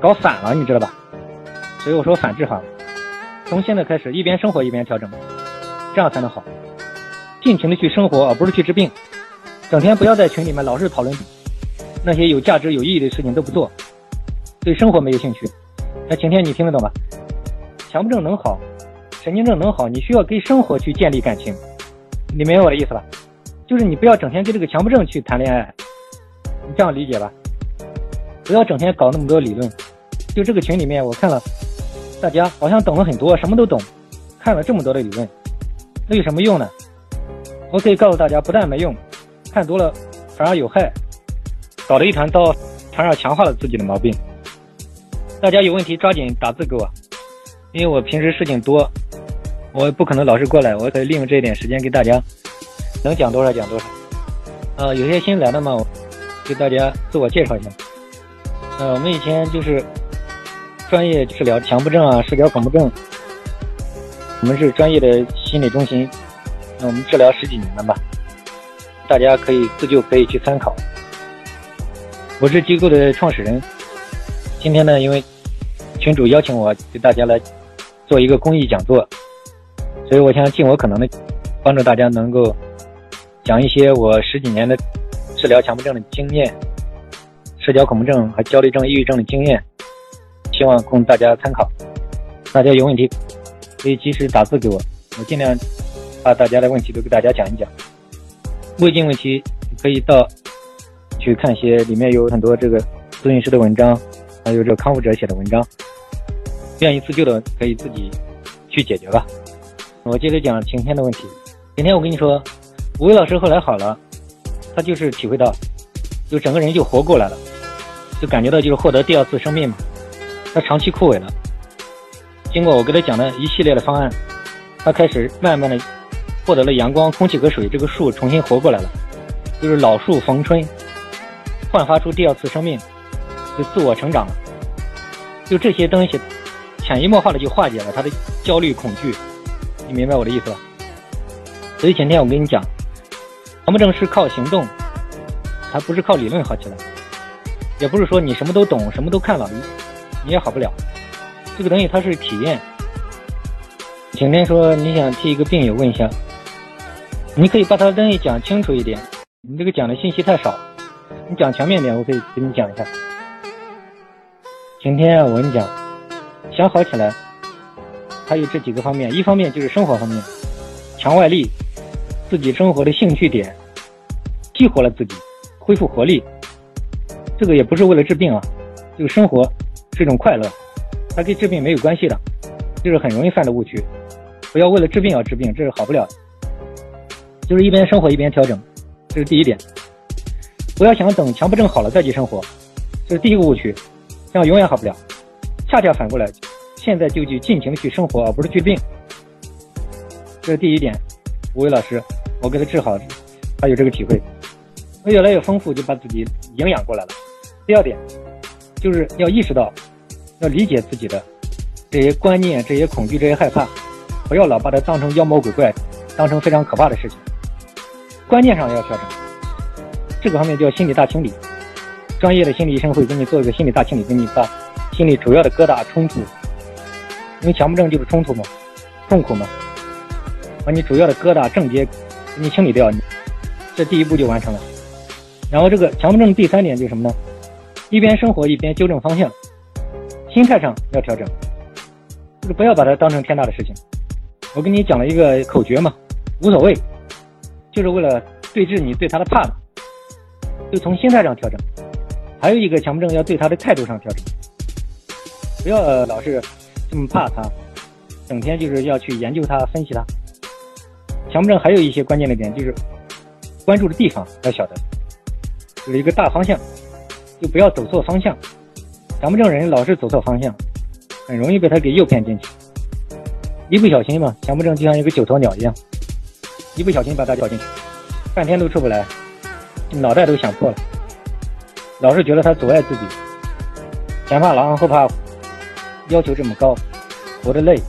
搞反了，你知道吧？所以我说反治好，从现在开始一边生活一边调整，这样才能好。尽情的去生活，而不是去治病。整天不要在群里面老是讨论那些有价值、有意义的事情都不做，对生活没有兴趣。那晴天，你听得懂吧？强迫症能好，神经症能好，你需要跟生活去建立感情。你明白我的意思吧？就是你不要整天跟这个强迫症去谈恋爱，你这样理解吧？不要整天搞那么多理论。就这个群里面，我看了，大家好像懂了很多，什么都懂，看了这么多的理论，那有什么用呢？我可以告诉大家，不但没用，看多了反而有害，搞得一团糟，反而强化了自己的毛病。大家有问题抓紧打字给我，因为我平时事情多，我不可能老是过来，我可以利用这一点时间给大家能讲多少讲多少。呃，有些新来的嘛，给大家自我介绍一下。呃，我们以前就是专业治疗强迫症啊、社交恐怖症，我们是专业的心理中心。那我们治疗十几年了吧，大家可以自救，可以去参考。我是机构的创始人，今天呢，因为群主邀请我给大家来做一个公益讲座，所以我想尽我可能的帮助大家能够讲一些我十几年的治疗强迫症的经验、社交恐怖症和焦虑症、抑郁症的经验，希望供大家参考。大家有问题可以及时打字给我，我尽量。把大家的问题都给大家讲一讲，胃镜问题可以到去看一些，里面有很多这个咨询师的文章，还有这个康复者写的文章。愿意自救的可以自己去解决吧。我接着讲晴天的问题。晴天，我跟你说，吴伟老师后来好了，他就是体会到，就整个人就活过来了，就感觉到就是获得第二次生命嘛。他长期枯萎了，经过我给他讲的一系列的方案，他开始慢慢的。获得了阳光、空气和水，这个树重新活过来了，就是老树逢春，焕发出第二次生命，就自我成长了。就这些东西，潜移默化的就化解了他的焦虑、恐惧。你明白我的意思吧？所以前天我跟你讲，强迫症是靠行动，它不是靠理论好起来，也不是说你什么都懂、什么都看了，你也好不了。这个东西它是体验。晴天说你想替一个病友问一下。你可以把他的东西讲清楚一点，你这个讲的信息太少，你讲全面点，我可以给你讲一下。晴天啊我跟你讲，想好起来，还有这几个方面，一方面就是生活方面，强外力，自己生活的兴趣点，激活了自己，恢复活力。这个也不是为了治病啊，这个生活是一种快乐，它跟治病没有关系的，就是很容易犯的误区。不要为了治病而治病，这是好不了的。就是一边生活一边调整，这是第一点。不要想等强迫症好了再去生活，这是第一个误区，这样永远好不了。恰恰反过来，现在就去尽情去生活，而不是去病。这是第一点。吴伟老师，我给他治好，他有这个体会，他越来越丰富，就把自己营养过来了。第二点，就是要意识到，要理解自己的这些观念、这些恐惧、这些害怕，不要老把它当成妖魔鬼怪，当成非常可怕的事情。观念上要调整，这个方面叫心理大清理。专业的心理医生会给你做一个心理大清理，给你把心里主要的疙瘩冲突。因为强迫症就是冲突嘛，痛苦嘛，把你主要的疙瘩症结给你清理掉，这第一步就完成了。然后这个强迫症第三点就是什么呢？一边生活一边纠正方向，心态上要调整，就是不要把它当成天大的事情。我给你讲了一个口诀嘛，无所谓。就是为了对治你对他的怕嘛，就从心态上调整。还有一个强迫症要对他的态度上调整，不要老是这么怕他，整天就是要去研究他、分析他。强迫症还有一些关键的点，就是关注的地方要晓得，有一个大方向，就不要走错方向。强迫症人老是走错方向，很容易被他给诱骗进去。一不小心嘛，强迫症就像一个九头鸟一样。一不小心把他掉进去，半天都出不来，脑袋都想破了。老是觉得他阻碍自己，前怕狼后怕虎，要求这么高，活得累。